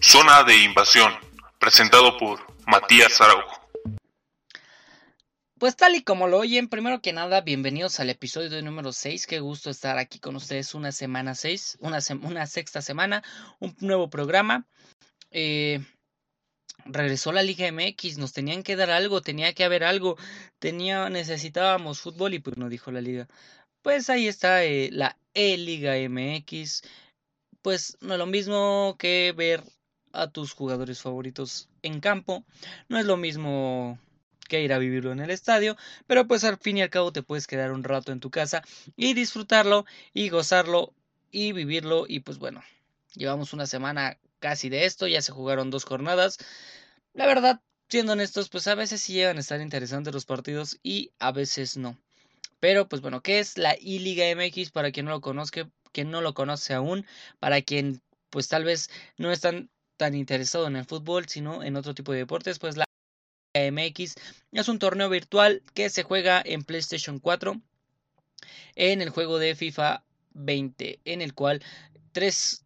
Zona de Invasión, presentado por Matías Araujo. Pues tal y como lo oyen, primero que nada, bienvenidos al episodio número 6. Qué gusto estar aquí con ustedes una semana 6, una, sexta semana, un nuevo programa. Eh, regresó la Liga MX, nos tenían que dar algo, tenía que haber algo, tenía, necesitábamos fútbol y pues no dijo la liga. Pues ahí está eh, la E-Liga MX. Pues no es lo mismo que ver a tus jugadores favoritos en campo. No es lo mismo que ir a vivirlo en el estadio, pero pues al fin y al cabo te puedes quedar un rato en tu casa y disfrutarlo y gozarlo y vivirlo y pues bueno, llevamos una semana casi de esto, ya se jugaron dos jornadas. La verdad, siendo honestos, pues a veces sí llegan a estar interesantes los partidos y a veces no. Pero pues bueno, ¿qué es la I-Liga MX para quien no lo conozca, quien no lo conoce aún, para quien pues tal vez no están tan interesado en el fútbol, sino en otro tipo de deportes, pues la MX es un torneo virtual que se juega en PlayStation 4 en el juego de FIFA 20, en el cual tres,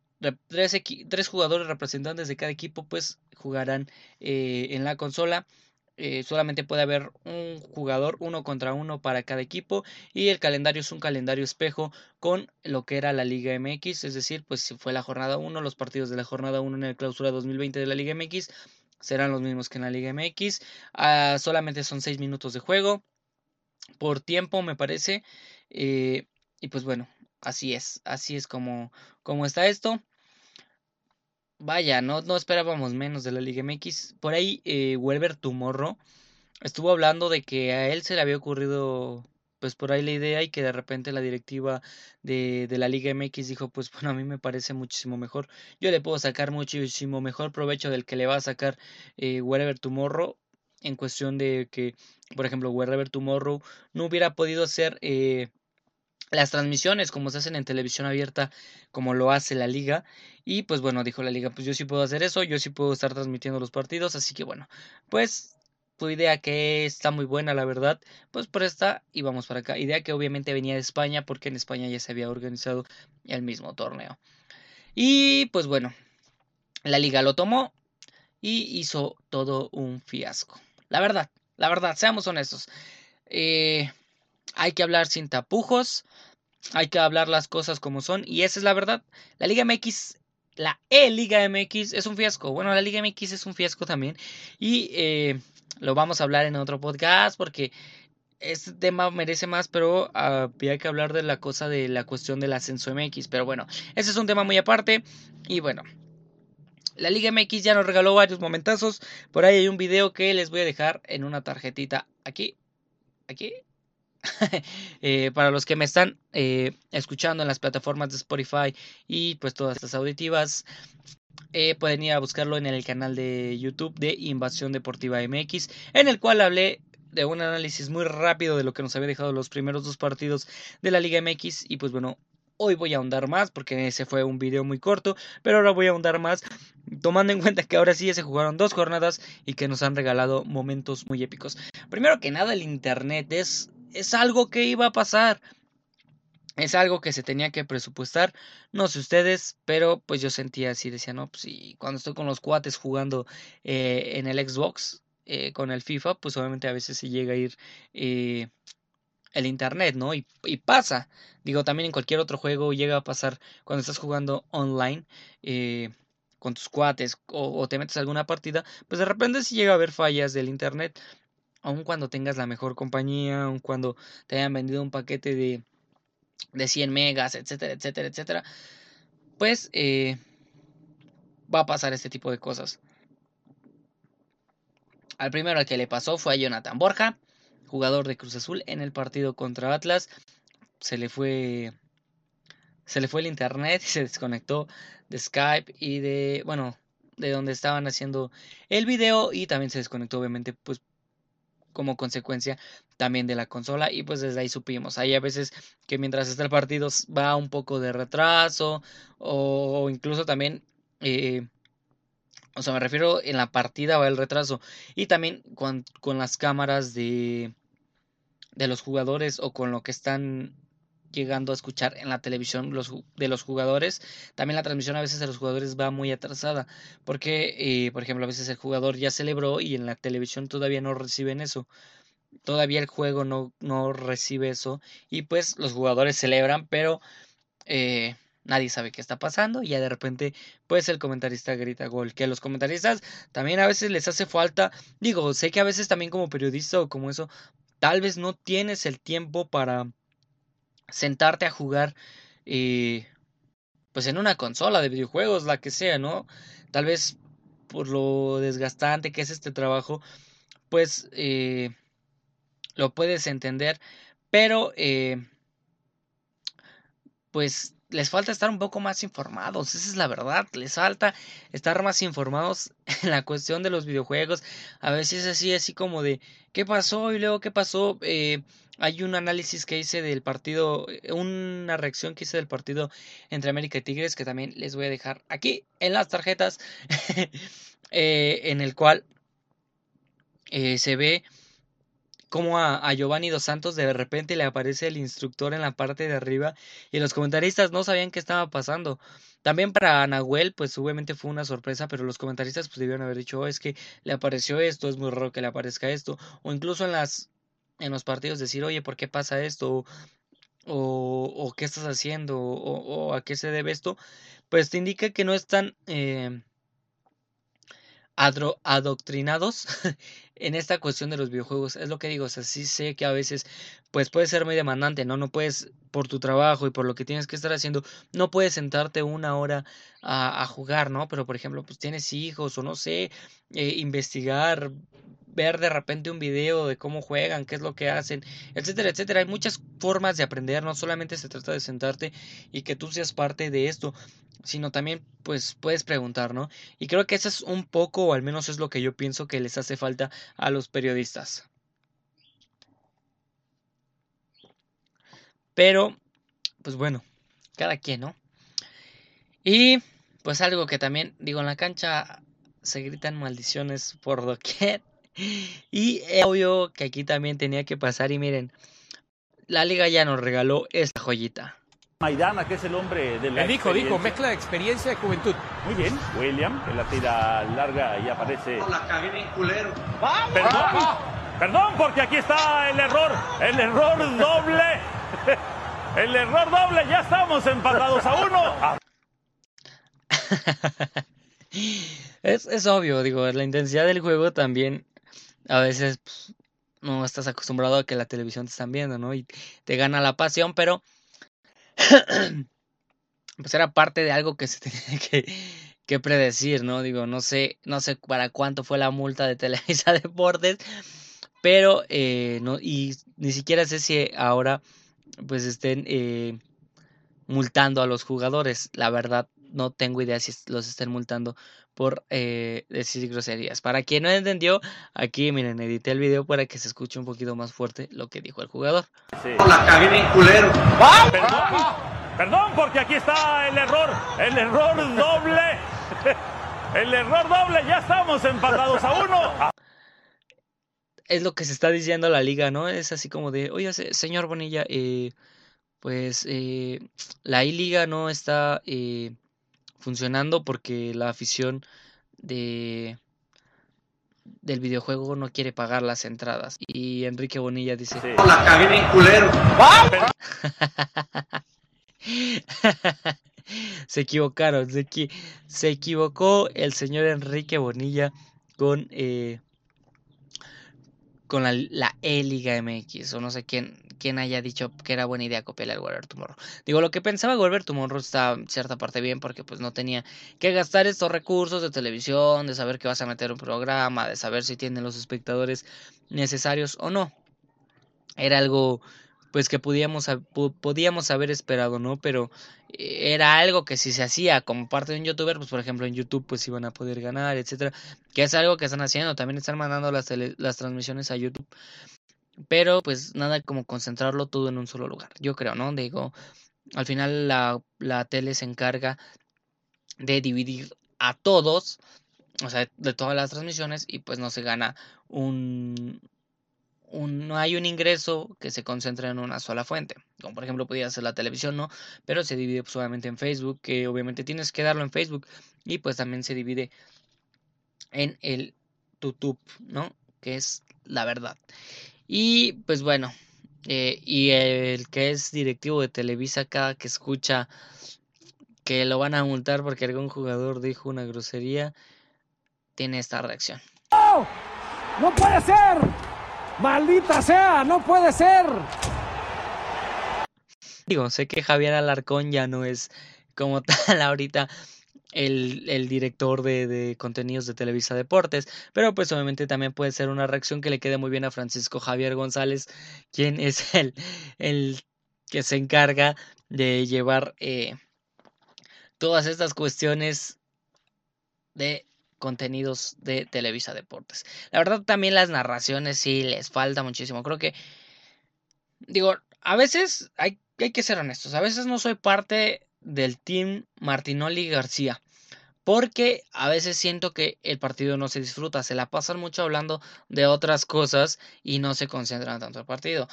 tres, jugadores representantes de cada equipo pues jugarán eh, en la consola. Eh, solamente puede haber un jugador uno contra uno para cada equipo y el calendario es un calendario espejo con lo que era la Liga MX, es decir, pues si fue la jornada 1, los partidos de la jornada 1 en el clausura 2020 de la Liga MX serán los mismos que en la Liga MX. Ah, solamente son 6 minutos de juego por tiempo, me parece. Eh, y pues bueno, así es, así es como, como está esto. Vaya, no, no esperábamos menos de la Liga MX. Por ahí, eh, Welber Tumorro estuvo hablando de que a él se le había ocurrido pues por ahí la idea y que de repente la directiva de, de, la Liga MX dijo, pues bueno, a mí me parece muchísimo mejor. Yo le puedo sacar muchísimo mejor provecho del que le va a sacar eh, Tomorrow en cuestión de que, por ejemplo, Wherever Tomorrow no hubiera podido hacer eh, las transmisiones como se hacen en televisión abierta como lo hace la liga y pues bueno dijo la liga pues yo sí puedo hacer eso yo sí puedo estar transmitiendo los partidos así que bueno pues idea que está muy buena, la verdad, pues por esta y vamos para acá. Idea que obviamente venía de España porque en España ya se había organizado el mismo torneo. Y pues bueno, la liga lo tomó y hizo todo un fiasco. La verdad, la verdad, seamos honestos. Eh, hay que hablar sin tapujos, hay que hablar las cosas como son y esa es la verdad. La Liga MX la E-Liga MX es un fiasco. Bueno, la Liga MX es un fiasco también. Y eh, lo vamos a hablar en otro podcast porque este tema merece más, pero había que hablar de la cosa de la cuestión del ascenso MX. Pero bueno, ese es un tema muy aparte. Y bueno, la Liga MX ya nos regaló varios momentazos. Por ahí hay un video que les voy a dejar en una tarjetita aquí. Aquí. Eh, para los que me están eh, escuchando en las plataformas de Spotify y pues todas las auditivas, eh, pueden ir a buscarlo en el canal de YouTube de Invasión Deportiva MX, en el cual hablé de un análisis muy rápido de lo que nos había dejado los primeros dos partidos de la Liga MX y pues bueno, hoy voy a ahondar más porque ese fue un video muy corto, pero ahora voy a ahondar más tomando en cuenta que ahora sí se jugaron dos jornadas y que nos han regalado momentos muy épicos. Primero que nada, el internet es, es algo que iba a pasar. Es algo que se tenía que presupuestar, no sé ustedes, pero pues yo sentía así, decía, no, pues y cuando estoy con los cuates jugando eh, en el Xbox, eh, con el FIFA, pues obviamente a veces se llega a ir eh, el internet, ¿no? Y, pasa, digo, también en cualquier otro juego llega a pasar cuando estás jugando online con tus cuates o, te metes alguna partida, pues de repente sí llega a haber fallas del internet, aun cuando tengas la mejor compañía, aun cuando te hayan vendido un paquete de de 100 megas, etcétera, etcétera, etcétera, pues eh, va a pasar este tipo de cosas. Al primero al que le pasó fue a Jonathan Borja, jugador de Cruz Azul en el partido contra Atlas. Se le fue se le fue el internet y se desconectó de Skype y de, bueno, de donde estaban haciendo el video y también se desconectó obviamente pues como consecuencia también de la consola y pues desde ahí supimos. Hay a veces que mientras está el partido va un poco de retraso o, incluso también... Eh, o sea, me refiero en la partida va el retraso. Y también con, con las cámaras de, de los jugadores o con lo que están llegando a escuchar en la televisión los, de los jugadores. También la transmisión a veces de los jugadores va muy atrasada, porque, eh, por ejemplo, a veces el jugador ya celebró y en la televisión todavía no reciben eso. Todavía el juego no, no recibe eso y pues los jugadores celebran, pero eh, nadie sabe qué está pasando y ya de repente pues el comentarista grita gol que a los comentaristas también a veces les hace falta digo sé que a veces también como periodista o como eso tal vez no tienes el tiempo para sentarte a jugar eh, pues en una consola de videojuegos, la que sea, ¿no? Tal vez por lo desgastante que es este trabajo, pues eh, lo puedes entender, pero eh, pues les falta estar un poco más informados, esa es la verdad, les falta estar más informados en la cuestión de los videojuegos, a veces así, así como de qué pasó y luego qué pasó, eh, hay un análisis que hice del partido, eh, una reacción que hice del partido entre América y Tigres que también les voy a dejar aquí en las tarjetas, eh, en el cual se ve como a, Giovanni Dos Santos de repente le aparece el instructor en la parte de arriba y los comentaristas no sabían qué estaba pasando. También para Nahuel, pues obviamente fue una sorpresa, pero los comentaristas pues debieron haber dicho, oh, es que le apareció esto, es muy raro que le aparezca esto, o incluso en las en los partidos decir, oye, ¿por qué pasa esto? O, o qué estás haciendo, o, a qué se debe esto, pues te indica que no están eh, adoctrinados en esta cuestión de los videojuegos. Es lo que digo, o sea, sí sé que a veces pues puede ser muy demandante, ¿no? No puedes, por tu trabajo y por lo que tienes que estar haciendo, no puedes sentarte una hora a, jugar, ¿no? Pero por ejemplo, pues tienes hijos o no sé, eh, investigar, ver de repente un video de cómo juegan, qué es lo que hacen, etcétera, etcétera. Hay muchas formas de aprender, no solamente se trata de sentarte y que tú seas parte de esto, sino también pues puedes preguntar, ¿no? Y creo que eso es un poco, o al menos es lo que yo pienso que les hace falta a los periodistas. Pero, pues bueno, cada quien, ¿no? Y pues algo que también digo en la cancha se gritan maldiciones por doquier. Y es obvio que aquí también tenía que pasar y miren, la liga ya nos regaló esta joyita. Maidana, que es el hombre de la. dijo, dijo, mezcla de experiencia y juventud. Muy bien, William, que la tira larga y aparece. la cagué en culero. Perdón, perdón, porque aquí está el error, el error doble. El error doble, ya estamos empatados a uno. es, es obvio, digo, la intensidad del juego también a veces pues, no estás acostumbrado a que la televisión te están viendo, ¿no? Y te gana la pasión, pero pues era parte de algo que se tenía que, predecir, ¿no? Digo, no sé, no sé para cuánto fue la multa de Televisa Deportes, pero eh, y ni siquiera sé si ahora pues estén eh, multando a los jugadores. La verdad, no tengo idea si los estén multando por eh, decir groserías. Para quien no entendió, aquí miren, edité el video para que se escuche un poquito más fuerte lo que dijo el jugador. La cagué en culero. Perdón, porque aquí está el error, el error doble. El error doble, ya estamos empatados a uno. Es lo que se está diciendo la liga, ¿no? Es así como de, oye, señor Bonilla, eh, pues eh, la I-Liga no está eh, funcionando porque la afición de del videojuego no quiere pagar las entradas. Y Enrique Bonilla dice... La cagué en culero. se equivocaron, se, se, equivocó el señor Enrique Bonilla con, eh, con la, la E-Liga MX, o no sé quién, quién haya dicho que era buena idea copiar el Wolver Tomorrow. Digo, lo que pensaba Wolver Tomorrow está en cierta parte bien porque pues no tenía que gastar estos recursos de televisión, de saber que vas a meter un programa, de saber si tienen los espectadores necesarios o no. Era algo pues que podíamos, podíamos haber esperado, ¿no? Pero eh, era algo que si se hacía como parte de un youtuber, pues por ejemplo en YouTube pues iban a poder ganar, etcétera, que es algo que están haciendo, también están mandando las, las transmisiones a YouTube pero pues nada como concentrarlo todo en un solo lugar. Yo creo, ¿no? Digo, al final la, la tele se encarga de dividir a todos, o sea, de todas las transmisiones y pues no se gana un, un, no hay un ingreso que se concentre en una sola fuente, como por ejemplo podría ser la televisión, ¿no? Pero se divide solamente en Facebook, que obviamente tienes que darlo en Facebook y pues también se divide en el YouTube, ¿no? Que es la verdad. Y pues bueno, eh, y el que es directivo de Televisa, cada que escucha que lo van a multar porque algún jugador dijo una grosería, tiene esta reacción. ¡No! ¡No puede ser! ¡Maldita sea! ¡No puede ser! Digo, sé que Javier Alarcón ya no es como tal ahorita el, el director de, de, contenidos de Televisa Deportes, pero pues obviamente también puede ser una reacción que le quede muy bien a Francisco Javier González, quien es el, el que se encarga de llevar eh, todas estas cuestiones de contenidos de Televisa Deportes. La verdad también las narraciones sí les falta muchísimo. Creo que, digo, a veces hay, hay que ser honestos, a veces no soy parte del team Martinoli García. Porque a veces siento que el partido no se disfruta, se la pasan mucho hablando de otras cosas y no se concentran tanto el partido.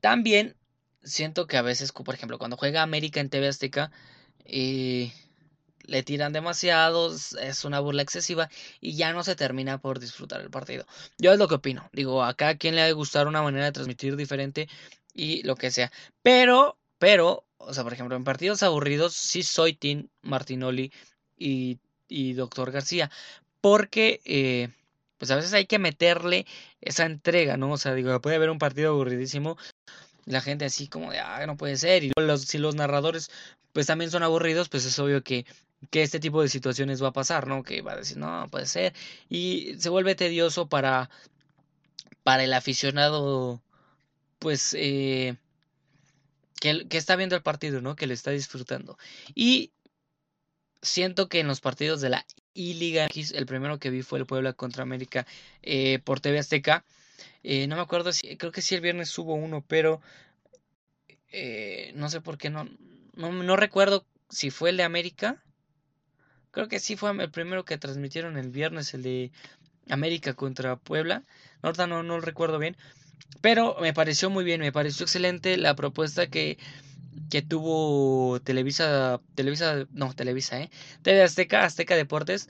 También siento que a veces, por ejemplo, cuando juega América en TV Azteca, eh, le tiran demasiados, es una burla excesiva y ya no se termina por disfrutar el partido. Yo es lo que opino. Digo, acá a quien le ha de gustar una manera de transmitir diferente y lo que sea. Pero, pero, o sea, por ejemplo, en partidos aburridos sí soy Team Martinoli y, y Doctor García. Porque, eh, pues a veces hay que meterle esa entrega, ¿no? O sea, digo, puede haber un partido aburridísimo. La gente así como de, ah, no puede ser. Y los, si los narradores, pues también son aburridos, pues es obvio que, que este tipo de situaciones va a pasar, ¿no? Que va a decir, no, puede ser. Y se vuelve tedioso para, para el aficionado, pues, eh, que, que, está viendo el partido, ¿no? Que lo está disfrutando. Y siento que en los partidos de la I-Liga el primero que vi fue el Puebla contra América eh, por TV Azteca. Eh, no me acuerdo si, creo que sí el viernes hubo uno, pero eh, no sé por qué no, no, no recuerdo si fue el de América. Creo que sí fue el primero que transmitieron el viernes, el de América contra Puebla. Ahorita no, no lo recuerdo bien. Pero me pareció muy bien, me pareció excelente la propuesta que, que tuvo Televisa, Televisa, no, Televisa, ¿eh? TV Azteca, Azteca Deportes,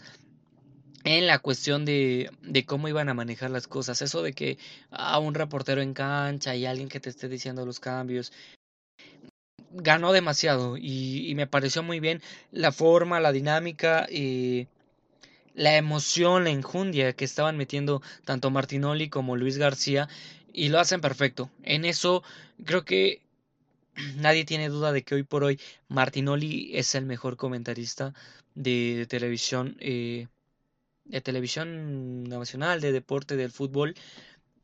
en la cuestión de, de cómo iban a manejar las cosas. Eso de que a un reportero en cancha y alguien que te esté diciendo los cambios. Ganó demasiado y, y me pareció muy bien la forma, la dinámica y la emoción, la enjundia que estaban metiendo tanto Martinoli como Luis García y lo hacen perfecto. En eso creo que nadie tiene duda de que hoy por hoy Martinoli es el mejor comentarista de, televisión, eh, de televisión nacional, de deporte, del fútbol.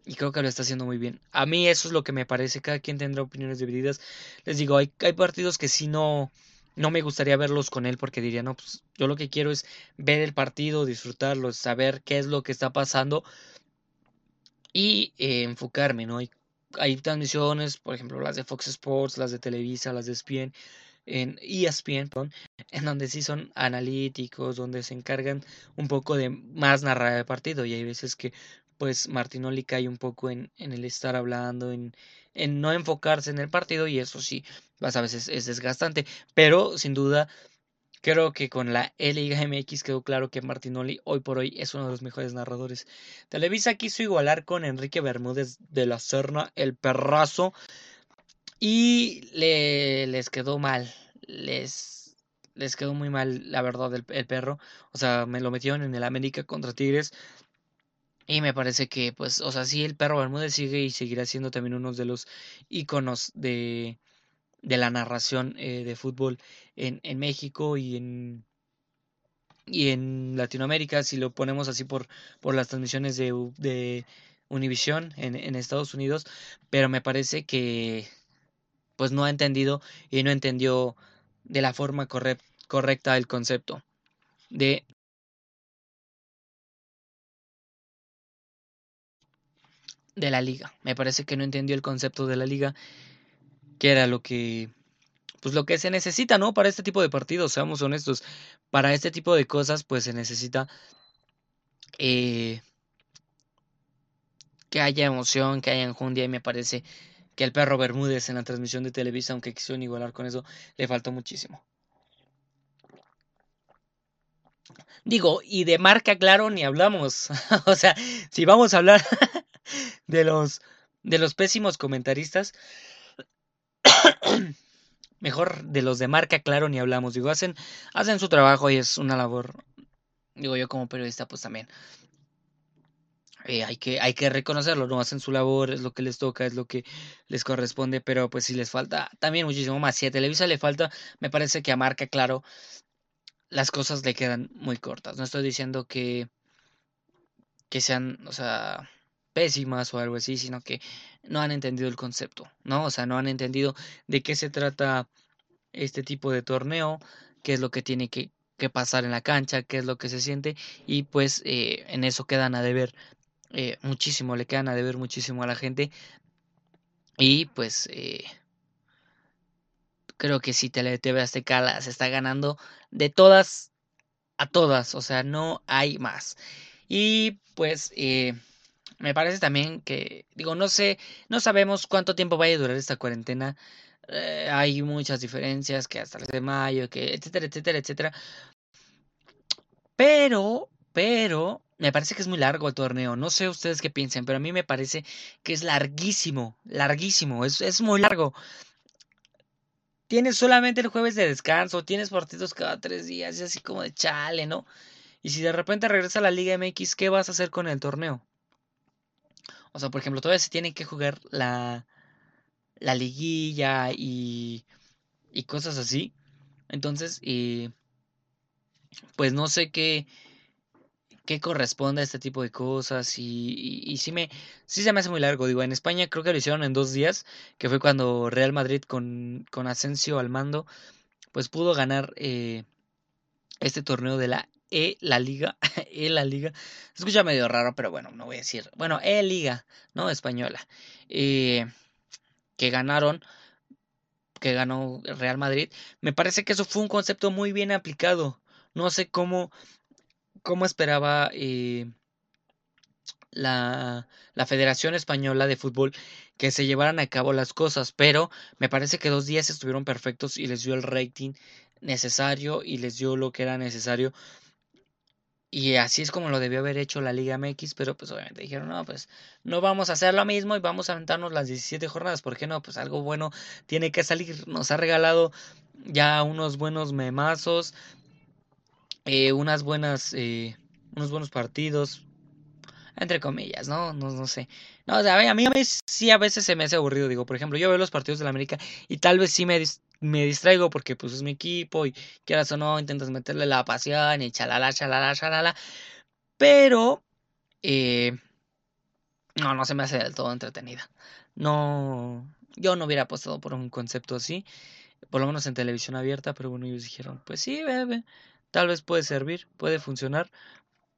Y creo que lo está haciendo muy bien. A mí eso es lo que me parece. Cada quien tendrá opiniones divididas. Les digo, hay, hay partidos que sí no, no me gustaría verlos con él porque diría, no, pues yo lo que quiero es ver el partido, disfrutarlo, saber qué es lo que está pasando y eh, enfocarme, ¿no? Hay, hay, transmisiones, por ejemplo, las de Fox Sports, las de Televisa, las de ESPN, en ESPN, perdón, en donde sí son analíticos, donde se encargan un poco de más narrar el partido y hay veces que pues Martinoli cae un poco en, en el estar hablando, en, en no enfocarse en el partido y eso sí, pues, a veces es desgastante, pero sin duda Creo que con la Liga MX quedó claro que Martinoli hoy por hoy es uno de los mejores narradores. Televisa quiso igualar con Enrique Bermúdez de la Serna, el perrazo, y le, les quedó mal. Les, les quedó muy mal, la verdad, el, el perro. O sea, me lo metieron en el América contra Tigres. Y me parece que, pues, o sea, sí, el perro Bermúdez sigue y seguirá siendo también uno de los iconos de, de la narración eh, de fútbol en, en México y en, y en Latinoamérica, si lo ponemos así por, por las transmisiones de, de Univision en, en Estados Unidos, pero me parece que pues no ha entendido y no entendió de la forma corre correcta el concepto de de la liga. Me parece que no entendió el concepto de la liga que era lo que pues lo que se necesita, ¿no? Para este tipo de partidos, seamos honestos, para este tipo de cosas pues se necesita eh, que haya emoción, que haya enjundia y me parece que el perro Bermúdez en la transmisión de Televisa, aunque quisieron igualar con eso, le faltó muchísimo. Digo, y de marca, claro, ni hablamos. o sea, si vamos a hablar de los de los pésimos comentaristas, mejor de los de marca, claro, ni hablamos. Digo, hacen, hacen su trabajo y es una labor. Digo, yo como periodista, pues también. Eh, hay, que, hay que reconocerlo, no hacen su labor, es lo que les toca, es lo que les corresponde, pero pues si les falta también muchísimo más. Si a Televisa le falta, me parece que a Marca, claro, las cosas le quedan muy cortas. No estoy diciendo que, que sean, o sea, pésimas o algo así, sino que no han entendido el concepto, ¿no? O sea, no han entendido de qué se trata este tipo de torneo, qué es lo que tiene que, que pasar en la cancha, qué es lo que se siente, y pues eh, en eso quedan a deber eh, muchísimo, le quedan a deber muchísimo a la gente. Y pues eh, creo que si Tele TV Azteca se está ganando de todas a todas, o sea, no hay más. Y pues eh, me parece también que, digo, no sé, no sabemos cuánto tiempo vaya a durar esta cuarentena. hay muchas diferencias, que hasta el de mayo, que etcétera, etcétera, etcétera. Pero, pero, me parece que es muy largo el torneo. No sé ustedes qué piensen, pero a mí me parece que es larguísimo, larguísimo, es, es muy largo. Tienes solamente el jueves de descanso, tienes partidos cada tres días, y así como de chale, ¿no? Y si de repente regresa a la Liga MX, ¿qué vas a hacer con el torneo? O sea, por ejemplo, todavía se tiene que jugar la, la liguilla y, y cosas así. Entonces, eh, pues no sé qué, qué corresponde a este tipo de cosas y, y, sí me sí se me hace muy largo digo en España creo que lo hicieron en dos días que fue cuando Real Madrid con, con Asensio al mando pues pudo ganar eh, este torneo de la E la Liga E la Liga. Se escucha medio raro pero bueno no voy a decir bueno E Liga no española. Eh, que ganaron que ganó Real Madrid. Me parece que eso fue un concepto muy bien aplicado. No sé cómo cómo esperaba eh, la, la, Federación Española de Fútbol que se llevaran a cabo las cosas, pero me parece que dos días estuvieron perfectos y les dio el rating necesario y les dio lo que era necesario. Y así es como lo debió haber hecho la Liga MX, pero pues obviamente dijeron, no, pues no vamos a hacer lo mismo y vamos a aventarnos las 17 jornadas, ¿por qué no? Pues algo bueno tiene que salir, nos ha regalado ya unos buenos memazos, eh, unas buenas, eh, unos buenos partidos, entre comillas, ¿no? No, no sé. No, o sea, a mí, a sí a veces se me hace aburrido, digo, por ejemplo, yo veo los partidos de la América y tal vez sí me, me distraigo porque pues es mi equipo y quieras o no, intentas meterle la pasión y chalala, chalala, chalala, pero eh, no, no se me hace del todo entretenida. No, yo no hubiera apostado por un concepto así, por lo menos en televisión abierta, pero bueno, ellos dijeron, pues sí, bebé Tal vez puede servir, puede funcionar,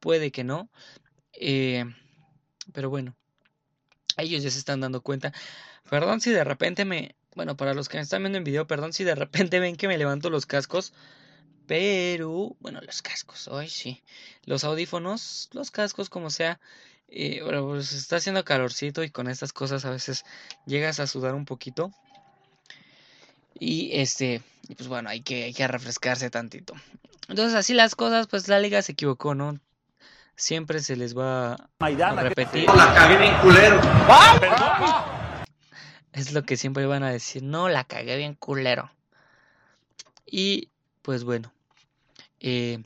puede que no. Eh, pero bueno, ellos ya se están dando cuenta. Perdón si de repente me... Bueno, para los que me están viendo en video, perdón si de repente ven que me levanto los cascos. Pero, bueno, los cascos, hoy sí. Los audífonos, los cascos, como sea. Eh, bueno, pues está haciendo calorcito y con estas cosas a veces llegas a sudar un poquito. Y este, pues bueno, hay que, hay que refrescarse tantito. Entonces, así las cosas, pues la liga se equivocó, ¿no? Siempre se les va a repetir. la cagué bien culero. Es lo que siempre van a decir, no, la cagué bien culero. Y pues bueno, eh,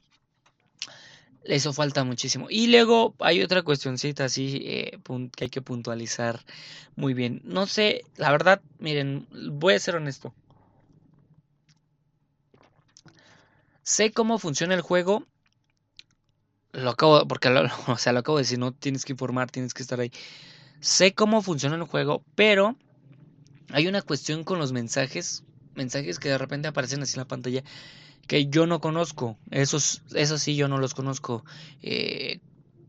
eso falta muchísimo. Y luego hay otra cuestioncita así eh, que hay que puntualizar muy bien. No sé, la verdad, miren, voy a ser honesto. Sé cómo funciona el juego. Lo acabo, porque o sea, lo acabo de decir, no tienes que informar, tienes que estar ahí. Sé cómo funciona el juego, pero hay una cuestión con los mensajes, mensajes que de repente aparecen así en la pantalla que yo no conozco. Esos, esos sí yo no los conozco. Eh,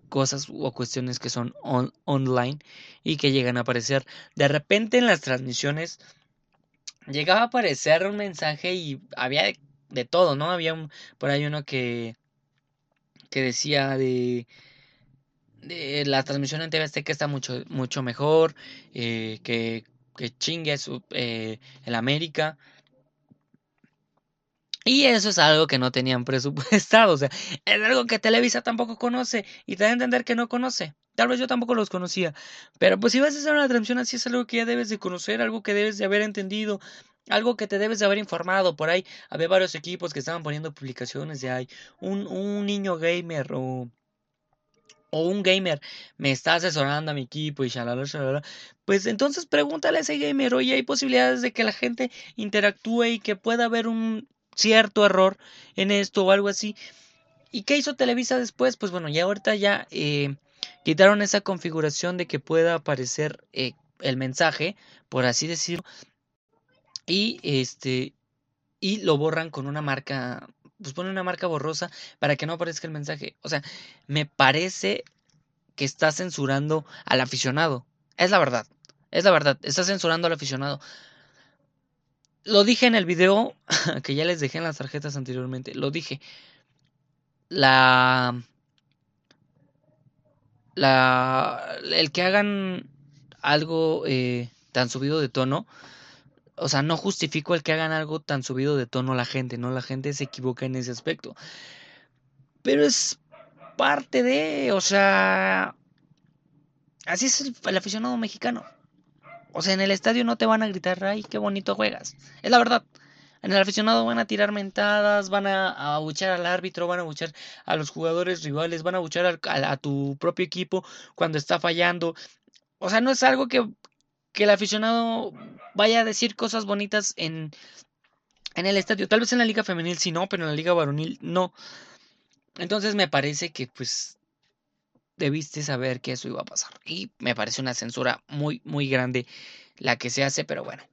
cosas o cuestiones que son online y que llegan a aparecer. De repente en las transmisiones llegaba a aparecer un mensaje y había de todo, ¿no? Había un, por ahí uno que, que decía de, la transmisión en TV Azteca está mucho, mucho mejor, eh, que, que chingue su, eh, el América. Y eso es algo que no tenían presupuestado, o sea, es algo que Televisa tampoco conoce y te da a entender que no conoce. Tal vez yo tampoco los conocía, pero pues si vas a hacer una transmisión así es algo que ya debes de conocer, algo que debes de haber entendido, algo que te debes de haber informado. Por ahí había varios equipos que estaban poniendo publicaciones de ahí, un, un niño gamer o o un gamer me está asesorando a mi equipo y shalala, shalala, pues entonces pregúntale a ese gamer, oye, hay posibilidades de que la gente interactúe y que pueda haber un cierto error en esto o algo así. ¿Y qué hizo Televisa después? Pues bueno, ya ahorita ya eh, quitaron esa configuración de que pueda aparecer eh, el mensaje, por así decirlo, y este y lo borran con una marca pues pone una marca borrosa para que no aparezca el mensaje. O sea, me parece que está censurando al aficionado. Es la verdad. Es la verdad. Está censurando al aficionado. Lo dije en el video que ya les dejé en las tarjetas anteriormente. Lo dije. La. La. El que hagan algo eh, tan subido de tono o sea, no justifico el que hagan algo tan subido de tono la gente, ¿no? La gente se equivoca en ese aspecto. Pero es parte de, o sea, así es el, aficionado mexicano. O sea, en el estadio no te van a gritar, ay, qué bonito juegas. Es la verdad. En el aficionado van a tirar mentadas, van a abuchar al árbitro, van a abuchar a los jugadores rivales, van a abuchar a, a, tu propio equipo cuando está fallando. O sea, no es algo que, que el aficionado vaya a decir cosas bonitas en, en el estadio. Tal vez en la liga femenil sí no, pero en la liga varonil no. Entonces me parece que pues debiste saber que eso iba a pasar. Y me parece una censura muy, muy grande la que se hace, pero bueno.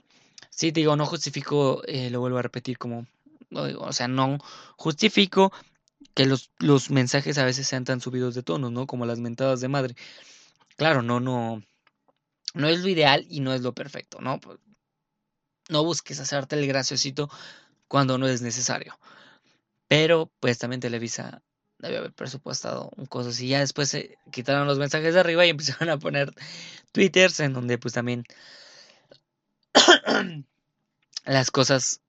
Sí, te digo, no justifico, eh, lo vuelvo a repetir como, o sea, no justifico que los, los mensajes a veces sean tan subidos de tono, ¿no? Como las mentadas de madre. Claro, no, no, no es lo ideal y no es lo perfecto, ¿no? Pues, no busques hacerte el graciosito cuando no es necesario. Pero pues también Televisa debe haber presupuestado un cosa así. Ya después se quitaron los mensajes de arriba y empezaron a poner twitters en donde pues también las cosas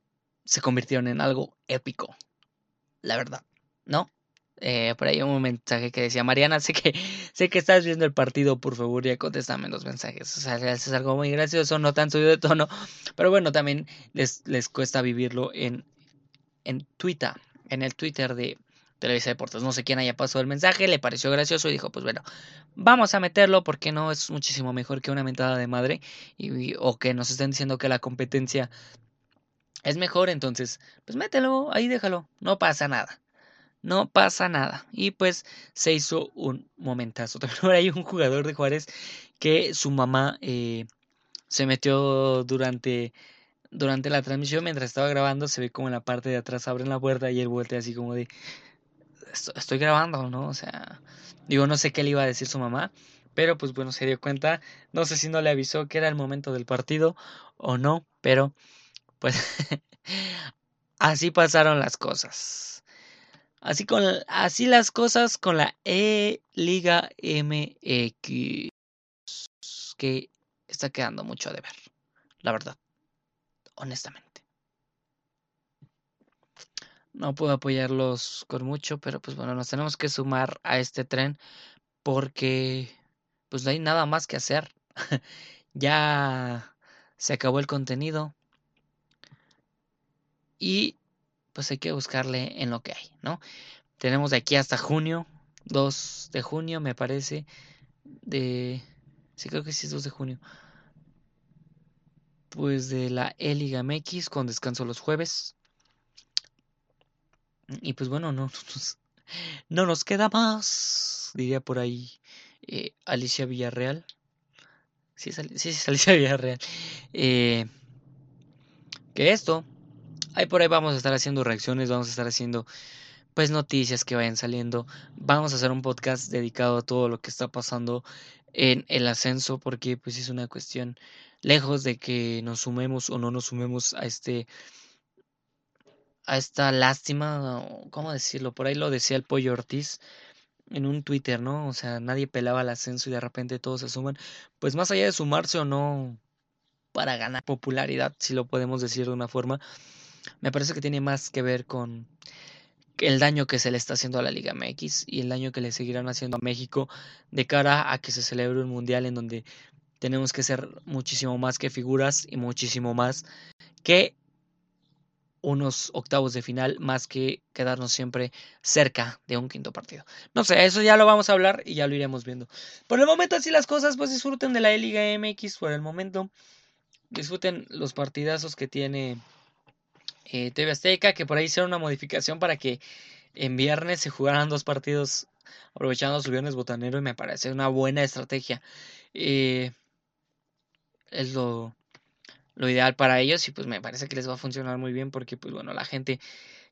se convirtieron en algo épico. La verdad, ¿no? Eh, por ahí un mensaje que decía, Mariana, sé que, sé que estás viendo el partido, por favor, ya contéstame los mensajes. O sea, es algo muy gracioso, no tan subido de tono, pero bueno, también les, les cuesta vivirlo en, en Twitter, en el Twitter de Televisa Deportes. No sé quién haya pasado el mensaje, le pareció gracioso y dijo, pues bueno, vamos a meterlo porque no es muchísimo mejor que una mentada de madre y, o que nos estén diciendo que la competencia es mejor, entonces, pues mételo, ahí déjalo, no pasa nada no pasa nada. Y pues se hizo un momentazo. También hay un jugador de Juárez que su mamá eh, se metió durante, durante la transmisión mientras estaba grabando. Se ve como en la parte de atrás abren la puerta y él voltea así como de... Estoy grabando, ¿no? O sea, digo, no sé qué le iba a decir su mamá. Pero pues bueno, se dio cuenta. No sé si no le avisó que era el momento del partido o no. Pero pues así pasaron las cosas. Así, con, así las cosas con la E-Liga MX, que está quedando mucho a deber, la verdad, honestamente. No puedo apoyarlos con mucho, pero pues bueno, nos tenemos que sumar a este tren porque pues no hay nada más que hacer. ya se acabó el contenido y pues hay que buscarle en lo que hay, ¿no? Tenemos de aquí hasta junio, 2 de junio me parece, de... Sí, creo que sí es 2 de junio. Pues de la E-Liga MX con descanso los jueves. Y pues bueno, no, no, nos, queda más, diría por ahí eh, Alicia Villarreal. Sí, sí, es Alicia Villarreal. Eh, que esto, Ahí por ahí vamos a estar haciendo reacciones, vamos a estar haciendo pues noticias que vayan saliendo. Vamos a hacer un podcast dedicado a todo lo que está pasando en el ascenso porque pues es una cuestión lejos de que nos sumemos o no nos sumemos a este a esta lástima, ¿cómo decirlo? Por ahí lo decía el Pollo Ortiz, en un Twitter, ¿no? O sea, nadie pelaba el ascenso y de repente todos se suman. Pues más allá de sumarse o no para ganar popularidad, si lo podemos decir de una forma, me parece que tiene más que ver con el daño que se le está haciendo a la Liga MX y el daño que le seguirán haciendo a México de cara a que se celebre un mundial en donde tenemos que ser muchísimo más que figuras y muchísimo más que unos octavos de final más que quedarnos siempre cerca de un quinto partido. No sé, eso ya lo vamos a hablar y ya lo iremos viendo. Por el momento así las cosas, pues disfruten de la Liga MX por el momento. Disfruten los partidazos que tiene eh, TV Azteca, que por ahí hicieron una modificación para que en viernes se jugaran dos partidos aprovechando su viernes botanero y me parece una buena estrategia. Eh, es lo, lo ideal para ellos y pues me parece que les va a funcionar muy bien porque pues bueno, la gente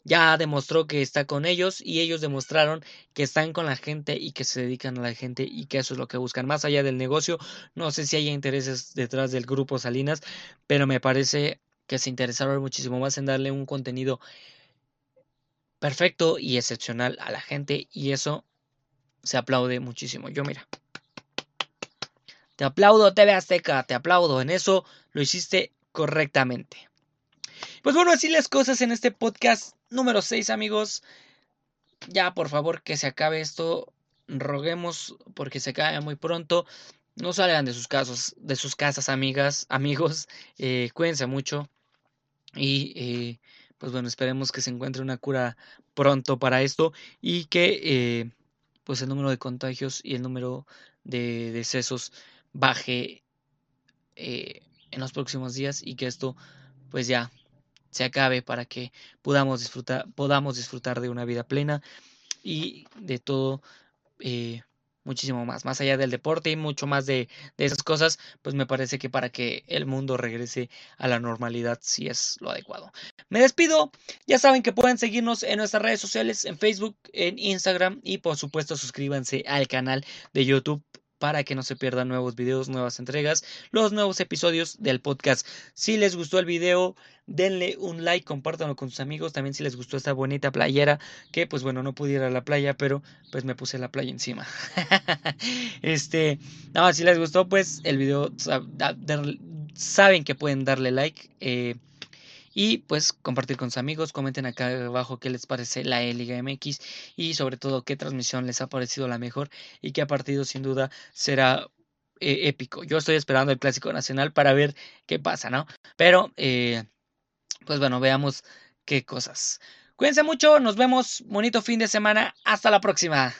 ya demostró que está con ellos y ellos demostraron que están con la gente y que se dedican a la gente y que eso es lo que buscan. Más allá del negocio, no sé si hay intereses detrás del grupo Salinas, pero me parece que se interesaron muchísimo más en darle un contenido perfecto y excepcional a la gente y eso se aplaude muchísimo. Yo mira, te aplaudo TV Azteca, te aplaudo, en eso lo hiciste correctamente. Pues bueno, así las cosas en este podcast número 6 amigos. Ya por favor que se acabe esto, roguemos porque se acabe muy pronto. No salgan de sus casos, de sus casas, amigas, amigos. Eh, cuídense mucho. Y eh, pues bueno, esperemos que se encuentre una cura pronto para esto. Y que eh, pues el número de contagios y el número de decesos baje eh, en los próximos días y que esto pues ya se acabe para que podamos disfrutar, podamos disfrutar de una vida plena y de todo eh, muchísimo más, más allá del deporte y mucho más de, de, esas cosas, pues me parece que para que el mundo regrese a la normalidad sí es lo adecuado. Me despido, ya saben que pueden seguirnos en nuestras redes sociales, en Facebook, en Instagram y por supuesto suscríbanse al canal de YouTube para que no se pierdan nuevos videos, nuevas entregas, los nuevos episodios del podcast. Si les gustó el video, denle un like, compártanlo con sus amigos. También si les gustó esta bonita playera, que pues bueno, no pude ir a la playa, pero pues me puse la playa encima. este, nada, si les gustó, pues el video, saben que pueden darle like. Eh, y pues compartir con sus amigos, comenten acá abajo qué les parece la e Liga MX y sobre todo qué transmisión les ha parecido la mejor y qué partido sin duda será eh, épico. Yo estoy esperando el Clásico Nacional para ver qué pasa, ¿no? Pero, eh, pues bueno, veamos qué cosas. Cuídense mucho, nos vemos, bonito fin de semana, hasta la próxima.